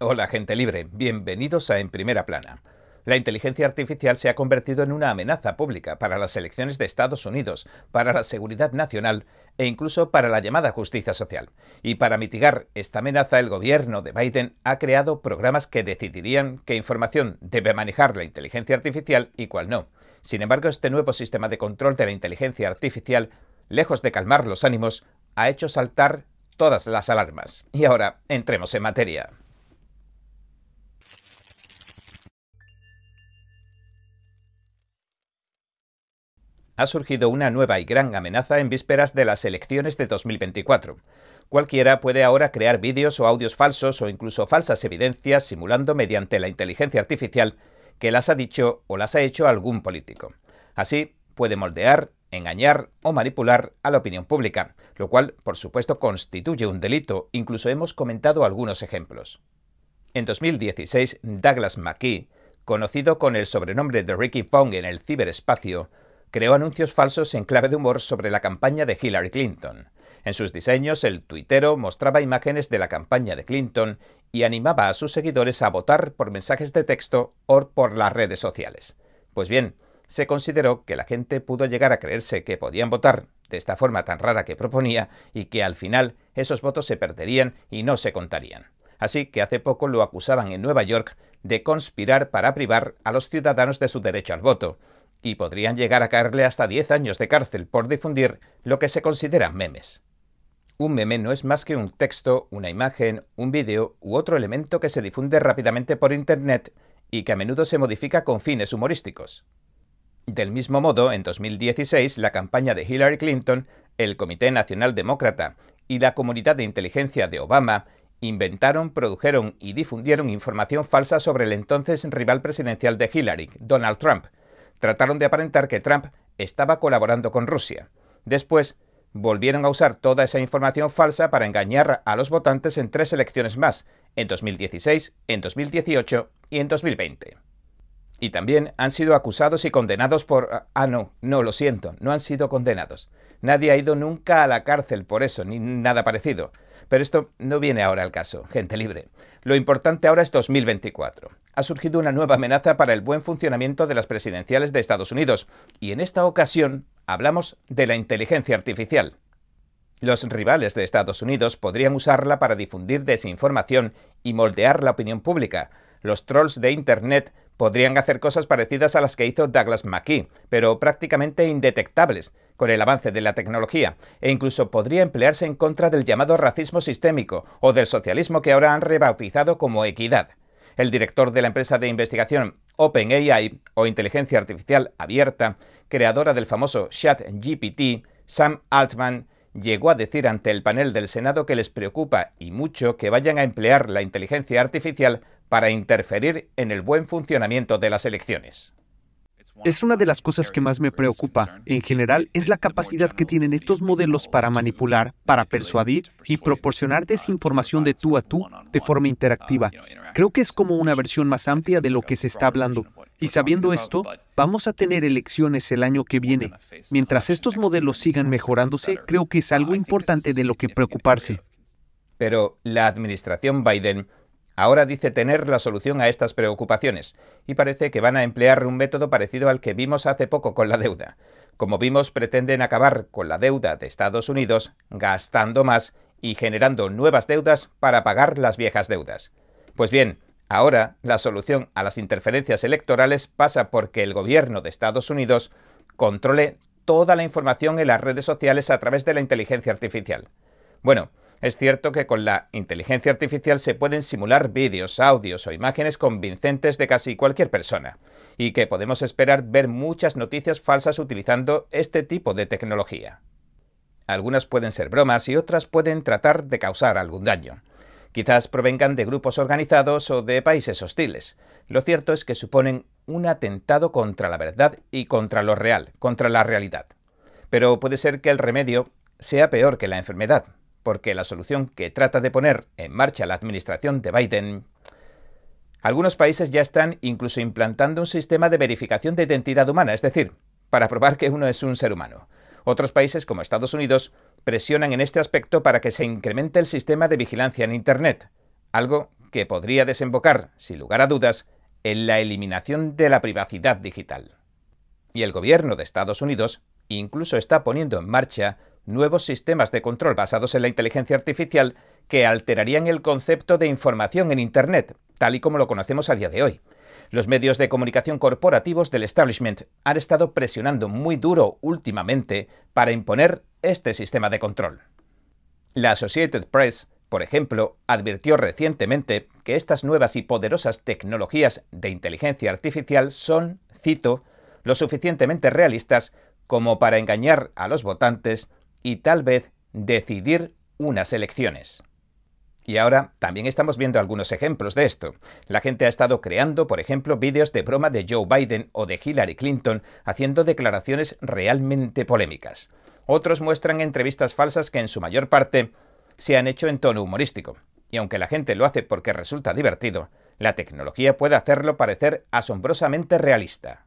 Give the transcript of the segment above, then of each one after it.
Hola gente libre, bienvenidos a En Primera Plana. La inteligencia artificial se ha convertido en una amenaza pública para las elecciones de Estados Unidos, para la seguridad nacional e incluso para la llamada justicia social. Y para mitigar esta amenaza, el gobierno de Biden ha creado programas que decidirían qué información debe manejar la inteligencia artificial y cuál no. Sin embargo, este nuevo sistema de control de la inteligencia artificial, lejos de calmar los ánimos, ha hecho saltar todas las alarmas. Y ahora, entremos en materia. Ha surgido una nueva y gran amenaza en vísperas de las elecciones de 2024. Cualquiera puede ahora crear vídeos o audios falsos o incluso falsas evidencias simulando mediante la inteligencia artificial que las ha dicho o las ha hecho algún político. Así, puede moldear, engañar o manipular a la opinión pública, lo cual, por supuesto, constituye un delito. Incluso hemos comentado algunos ejemplos. En 2016, Douglas McKee, conocido con el sobrenombre de Ricky Fong en el ciberespacio, creó anuncios falsos en clave de humor sobre la campaña de Hillary Clinton. En sus diseños, el tuitero mostraba imágenes de la campaña de Clinton y animaba a sus seguidores a votar por mensajes de texto o por las redes sociales. Pues bien, se consideró que la gente pudo llegar a creerse que podían votar de esta forma tan rara que proponía y que al final esos votos se perderían y no se contarían. Así que hace poco lo acusaban en Nueva York de conspirar para privar a los ciudadanos de su derecho al voto, y podrían llegar a caerle hasta 10 años de cárcel por difundir lo que se consideran memes. Un meme no es más que un texto, una imagen, un vídeo u otro elemento que se difunde rápidamente por Internet y que a menudo se modifica con fines humorísticos. Del mismo modo, en 2016, la campaña de Hillary Clinton, el Comité Nacional Demócrata y la Comunidad de Inteligencia de Obama inventaron, produjeron y difundieron información falsa sobre el entonces rival presidencial de Hillary, Donald Trump, trataron de aparentar que Trump estaba colaborando con Rusia. Después, volvieron a usar toda esa información falsa para engañar a los votantes en tres elecciones más, en 2016, en 2018 y en 2020. Y también han sido acusados y condenados por... Ah, no, no, lo siento, no han sido condenados. Nadie ha ido nunca a la cárcel por eso, ni nada parecido. Pero esto no viene ahora al caso, gente libre. Lo importante ahora es 2024. Ha surgido una nueva amenaza para el buen funcionamiento de las presidenciales de Estados Unidos, y en esta ocasión hablamos de la inteligencia artificial. Los rivales de Estados Unidos podrían usarla para difundir desinformación y moldear la opinión pública. Los trolls de Internet podrían hacer cosas parecidas a las que hizo Douglas McKee, pero prácticamente indetectables, con el avance de la tecnología, e incluso podría emplearse en contra del llamado racismo sistémico o del socialismo que ahora han rebautizado como equidad. El director de la empresa de investigación OpenAI, o inteligencia artificial abierta, creadora del famoso ChatGPT, Sam Altman, llegó a decir ante el panel del Senado que les preocupa y mucho que vayan a emplear la inteligencia artificial para interferir en el buen funcionamiento de las elecciones. Es una de las cosas que más me preocupa. En general, es la capacidad que tienen estos modelos para manipular, para persuadir y proporcionar desinformación de tú a tú de forma interactiva. Creo que es como una versión más amplia de lo que se está hablando. Y sabiendo esto, vamos a tener elecciones el año que viene. Mientras estos modelos sigan mejorándose, creo que es algo importante de lo que preocuparse. Pero la administración Biden Ahora dice tener la solución a estas preocupaciones, y parece que van a emplear un método parecido al que vimos hace poco con la deuda. Como vimos, pretenden acabar con la deuda de Estados Unidos gastando más y generando nuevas deudas para pagar las viejas deudas. Pues bien, ahora la solución a las interferencias electorales pasa porque el gobierno de Estados Unidos controle toda la información en las redes sociales a través de la inteligencia artificial. Bueno, es cierto que con la inteligencia artificial se pueden simular vídeos, audios o imágenes convincentes de casi cualquier persona, y que podemos esperar ver muchas noticias falsas utilizando este tipo de tecnología. Algunas pueden ser bromas y otras pueden tratar de causar algún daño. Quizás provengan de grupos organizados o de países hostiles. Lo cierto es que suponen un atentado contra la verdad y contra lo real, contra la realidad. Pero puede ser que el remedio sea peor que la enfermedad, porque la solución que trata de poner en marcha la administración de Biden algunos países ya están incluso implantando un sistema de verificación de identidad humana, es decir, para probar que uno es un ser humano. Otros países, como Estados Unidos, presionan en este aspecto para que se incremente el sistema de vigilancia en Internet, algo que podría desembocar, sin lugar a dudas, en la eliminación de la privacidad digital. Y el gobierno de Estados Unidos incluso está poniendo en marcha nuevos sistemas de control basados en la inteligencia artificial que alterarían el concepto de información en Internet, tal y como lo conocemos a día de hoy. Los medios de comunicación corporativos del establishment han estado presionando muy duro últimamente para imponer este sistema de control. La Associated Press, por ejemplo, advirtió recientemente que estas nuevas y poderosas tecnologías de inteligencia artificial son, cito, lo suficientemente realistas como para engañar a los votantes y tal vez decidir unas elecciones. Y ahora también estamos viendo algunos ejemplos de esto. La gente ha estado creando, por ejemplo, vídeos de broma de Joe Biden o de Hillary Clinton haciendo declaraciones realmente polémicas. Otros muestran entrevistas falsas que en su mayor parte se han hecho en tono humorístico. Y aunque la gente lo hace porque resulta divertido, la tecnología puede hacerlo parecer asombrosamente realista.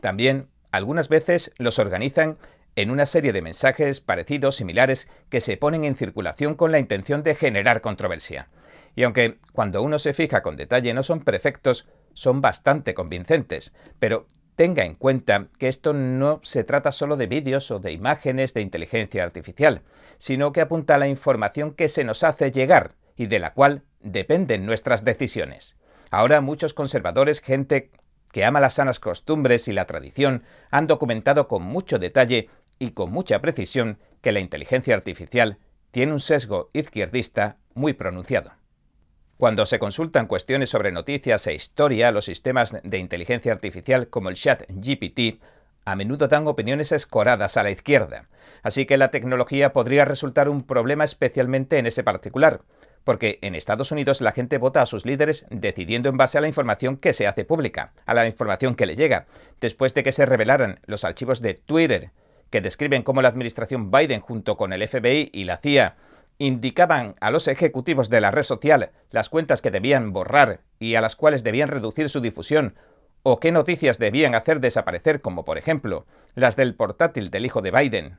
También, algunas veces los organizan en una serie de mensajes parecidos, similares, que se ponen en circulación con la intención de generar controversia. Y aunque cuando uno se fija con detalle no son perfectos, son bastante convincentes, pero tenga en cuenta que esto no se trata solo de vídeos o de imágenes de inteligencia artificial, sino que apunta a la información que se nos hace llegar y de la cual dependen nuestras decisiones. Ahora muchos conservadores, gente que ama las sanas costumbres y la tradición, han documentado con mucho detalle y con mucha precisión que la inteligencia artificial tiene un sesgo izquierdista muy pronunciado. Cuando se consultan cuestiones sobre noticias e historia, los sistemas de inteligencia artificial como el chat GPT a menudo dan opiniones escoradas a la izquierda, así que la tecnología podría resultar un problema especialmente en ese particular, porque en Estados Unidos la gente vota a sus líderes decidiendo en base a la información que se hace pública, a la información que le llega, después de que se revelaran los archivos de Twitter, que describen cómo la administración Biden junto con el FBI y la CIA indicaban a los ejecutivos de la red social las cuentas que debían borrar y a las cuales debían reducir su difusión, o qué noticias debían hacer desaparecer, como por ejemplo las del portátil del hijo de Biden.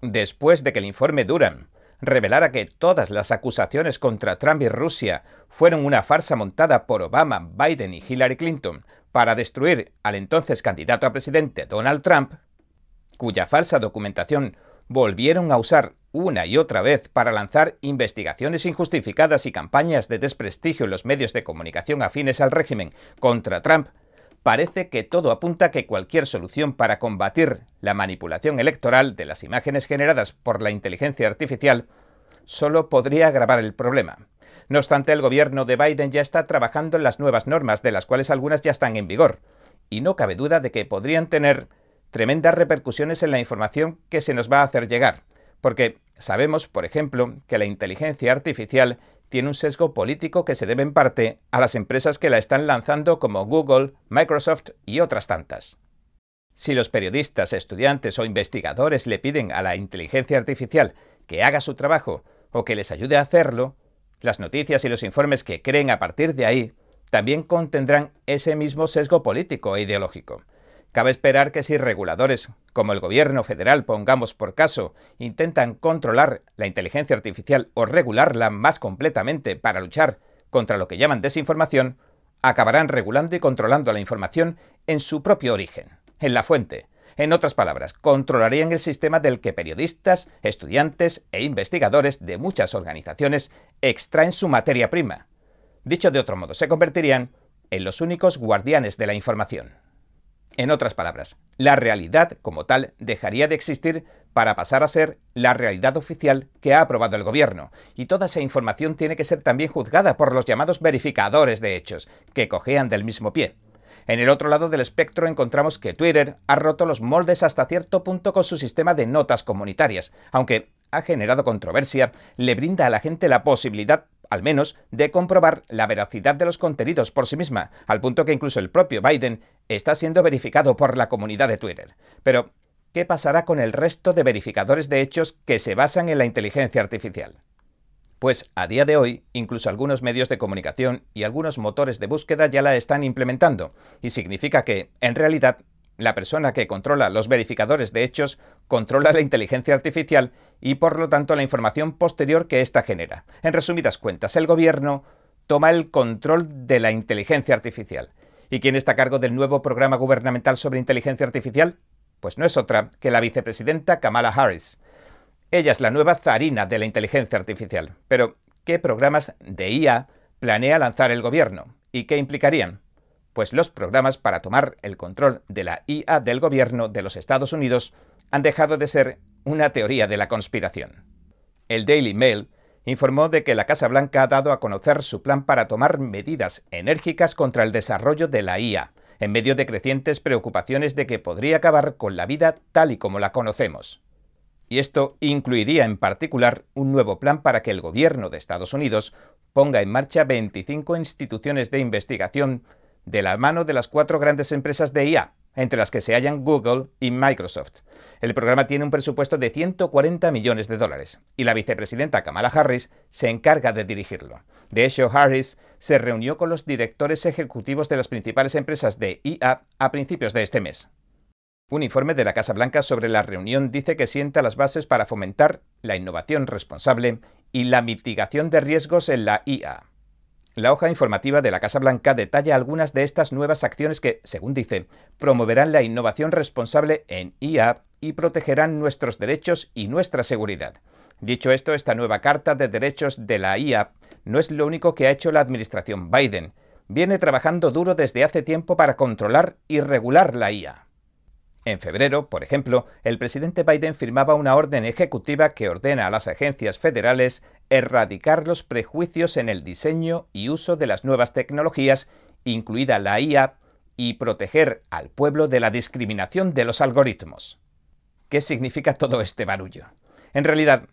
Después de que el informe Durham revelara que todas las acusaciones contra Trump y Rusia fueron una farsa montada por Obama, Biden y Hillary Clinton para destruir al entonces candidato a presidente Donald Trump, cuya falsa documentación volvieron a usar una y otra vez para lanzar investigaciones injustificadas y campañas de desprestigio en los medios de comunicación afines al régimen contra Trump, parece que todo apunta a que cualquier solución para combatir la manipulación electoral de las imágenes generadas por la inteligencia artificial solo podría agravar el problema. No obstante, el gobierno de Biden ya está trabajando en las nuevas normas, de las cuales algunas ya están en vigor, y no cabe duda de que podrían tener tremendas repercusiones en la información que se nos va a hacer llegar, porque sabemos, por ejemplo, que la inteligencia artificial tiene un sesgo político que se debe en parte a las empresas que la están lanzando como Google, Microsoft y otras tantas. Si los periodistas, estudiantes o investigadores le piden a la inteligencia artificial que haga su trabajo o que les ayude a hacerlo, las noticias y los informes que creen a partir de ahí también contendrán ese mismo sesgo político e ideológico. Cabe esperar que si reguladores, como el gobierno federal, pongamos por caso, intentan controlar la inteligencia artificial o regularla más completamente para luchar contra lo que llaman desinformación, acabarán regulando y controlando la información en su propio origen, en la fuente. En otras palabras, controlarían el sistema del que periodistas, estudiantes e investigadores de muchas organizaciones extraen su materia prima. Dicho de otro modo, se convertirían en los únicos guardianes de la información. En otras palabras, la realidad como tal dejaría de existir para pasar a ser la realidad oficial que ha aprobado el gobierno, y toda esa información tiene que ser también juzgada por los llamados verificadores de hechos, que cojean del mismo pie. En el otro lado del espectro encontramos que Twitter ha roto los moldes hasta cierto punto con su sistema de notas comunitarias, aunque ha generado controversia, le brinda a la gente la posibilidad al menos, de comprobar la veracidad de los contenidos por sí misma, al punto que incluso el propio Biden está siendo verificado por la comunidad de Twitter. Pero, ¿qué pasará con el resto de verificadores de hechos que se basan en la inteligencia artificial? Pues a día de hoy, incluso algunos medios de comunicación y algunos motores de búsqueda ya la están implementando, y significa que, en realidad, la persona que controla los verificadores de hechos controla la inteligencia artificial y por lo tanto la información posterior que ésta genera. En resumidas cuentas, el gobierno toma el control de la inteligencia artificial. ¿Y quién está a cargo del nuevo programa gubernamental sobre inteligencia artificial? Pues no es otra que la vicepresidenta Kamala Harris. Ella es la nueva zarina de la inteligencia artificial. Pero, ¿qué programas de IA planea lanzar el gobierno? ¿Y qué implicarían? Pues los programas para tomar el control de la IA del gobierno de los Estados Unidos han dejado de ser una teoría de la conspiración. El Daily Mail informó de que la Casa Blanca ha dado a conocer su plan para tomar medidas enérgicas contra el desarrollo de la IA, en medio de crecientes preocupaciones de que podría acabar con la vida tal y como la conocemos. Y esto incluiría en particular un nuevo plan para que el gobierno de Estados Unidos ponga en marcha 25 instituciones de investigación de la mano de las cuatro grandes empresas de IA, entre las que se hallan Google y Microsoft. El programa tiene un presupuesto de 140 millones de dólares y la vicepresidenta Kamala Harris se encarga de dirigirlo. De hecho, Harris se reunió con los directores ejecutivos de las principales empresas de IA a principios de este mes. Un informe de la Casa Blanca sobre la reunión dice que sienta las bases para fomentar la innovación responsable y la mitigación de riesgos en la IA. La hoja informativa de la Casa Blanca detalla algunas de estas nuevas acciones que, según dice, promoverán la innovación responsable en IA y protegerán nuestros derechos y nuestra seguridad. Dicho esto, esta nueva Carta de Derechos de la IA no es lo único que ha hecho la administración Biden. Viene trabajando duro desde hace tiempo para controlar y regular la IA. En febrero, por ejemplo, el presidente Biden firmaba una orden ejecutiva que ordena a las agencias federales erradicar los prejuicios en el diseño y uso de las nuevas tecnologías, incluida la IA, y proteger al pueblo de la discriminación de los algoritmos. ¿Qué significa todo este barullo? En realidad,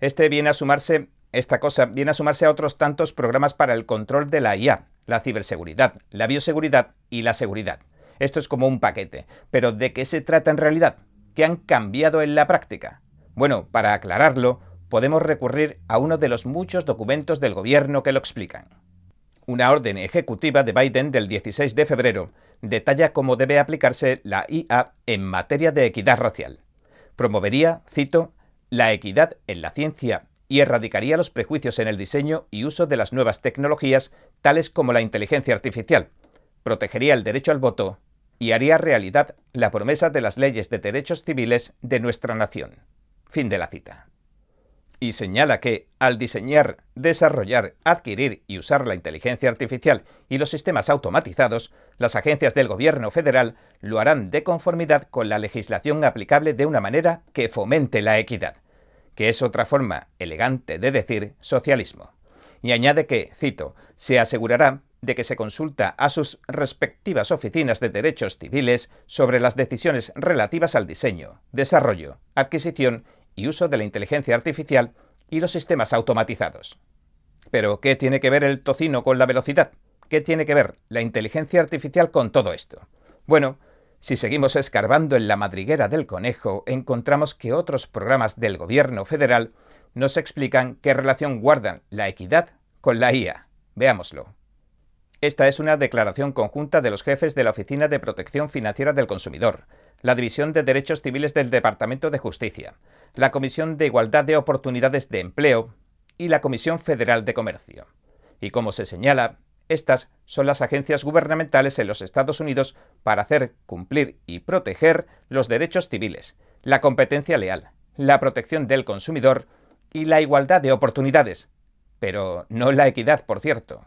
este viene a sumarse, esta cosa viene a sumarse a otros tantos programas para el control de la IA, la ciberseguridad, la bioseguridad y la seguridad. Esto es como un paquete. Pero ¿de qué se trata en realidad? ¿Qué han cambiado en la práctica? Bueno, para aclararlo, podemos recurrir a uno de los muchos documentos del gobierno que lo explican. Una orden ejecutiva de Biden del 16 de febrero detalla cómo debe aplicarse la IA en materia de equidad racial. Promovería, cito, la equidad en la ciencia y erradicaría los prejuicios en el diseño y uso de las nuevas tecnologías, tales como la inteligencia artificial. Protegería el derecho al voto y haría realidad la promesa de las leyes de derechos civiles de nuestra nación. Fin de la cita y señala que, al diseñar, desarrollar, adquirir y usar la inteligencia artificial y los sistemas automatizados, las agencias del gobierno federal lo harán de conformidad con la legislación aplicable de una manera que fomente la equidad, que es otra forma elegante de decir socialismo. Y añade que, cito, se asegurará de que se consulta a sus respectivas oficinas de derechos civiles sobre las decisiones relativas al diseño, desarrollo, adquisición y uso de la inteligencia artificial y los sistemas automatizados. Pero, ¿qué tiene que ver el tocino con la velocidad? ¿Qué tiene que ver la inteligencia artificial con todo esto? Bueno, si seguimos escarbando en la madriguera del conejo, encontramos que otros programas del gobierno federal nos explican qué relación guardan la equidad con la IA. Veámoslo. Esta es una declaración conjunta de los jefes de la Oficina de Protección Financiera del Consumidor, la División de Derechos Civiles del Departamento de Justicia, la Comisión de Igualdad de Oportunidades de Empleo y la Comisión Federal de Comercio. Y como se señala, estas son las agencias gubernamentales en los Estados Unidos para hacer cumplir y proteger los derechos civiles, la competencia leal, la protección del consumidor y la igualdad de oportunidades, pero no la equidad, por cierto.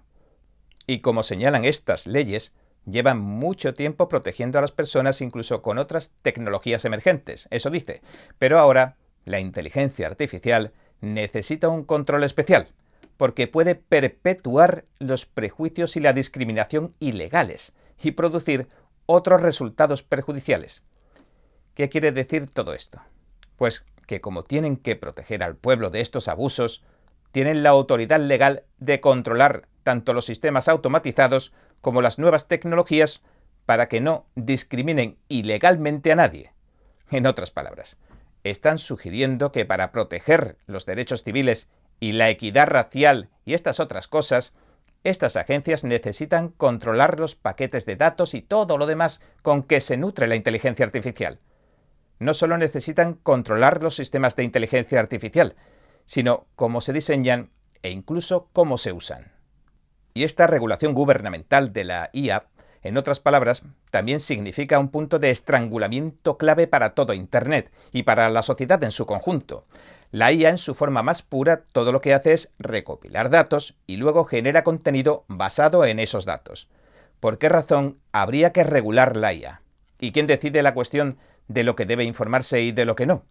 Y como señalan estas leyes, llevan mucho tiempo protegiendo a las personas incluso con otras tecnologías emergentes, eso dice, pero ahora la inteligencia artificial necesita un control especial, porque puede perpetuar los prejuicios y la discriminación ilegales y producir otros resultados perjudiciales. ¿Qué quiere decir todo esto? Pues que como tienen que proteger al pueblo de estos abusos, tienen la autoridad legal de controlar tanto los sistemas automatizados como las nuevas tecnologías para que no discriminen ilegalmente a nadie. En otras palabras, están sugiriendo que para proteger los derechos civiles y la equidad racial y estas otras cosas, estas agencias necesitan controlar los paquetes de datos y todo lo demás con que se nutre la inteligencia artificial. No solo necesitan controlar los sistemas de inteligencia artificial, sino cómo se diseñan e incluso cómo se usan. Y esta regulación gubernamental de la IA, en otras palabras, también significa un punto de estrangulamiento clave para todo Internet y para la sociedad en su conjunto. La IA en su forma más pura todo lo que hace es recopilar datos y luego genera contenido basado en esos datos. ¿Por qué razón habría que regular la IA? ¿Y quién decide la cuestión de lo que debe informarse y de lo que no?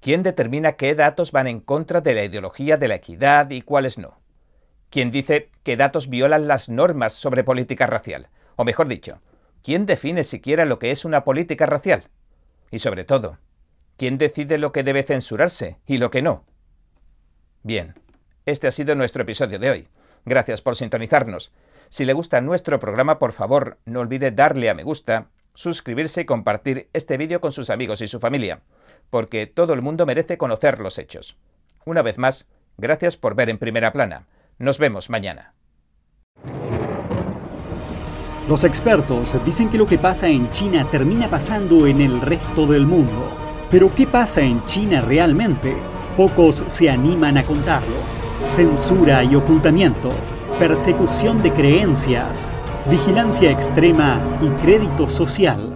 ¿Quién determina qué datos van en contra de la ideología de la equidad y cuáles no? ¿Quién dice qué datos violan las normas sobre política racial? O mejor dicho, ¿quién define siquiera lo que es una política racial? Y sobre todo, ¿quién decide lo que debe censurarse y lo que no? Bien, este ha sido nuestro episodio de hoy. Gracias por sintonizarnos. Si le gusta nuestro programa, por favor, no olvide darle a me gusta, suscribirse y compartir este vídeo con sus amigos y su familia, porque todo el mundo merece conocer los hechos. Una vez más, gracias por ver en primera plana. Nos vemos mañana. Los expertos dicen que lo que pasa en China termina pasando en el resto del mundo. Pero ¿qué pasa en China realmente? Pocos se animan a contarlo. Censura y ocultamiento persecución de creencias, vigilancia extrema y crédito social.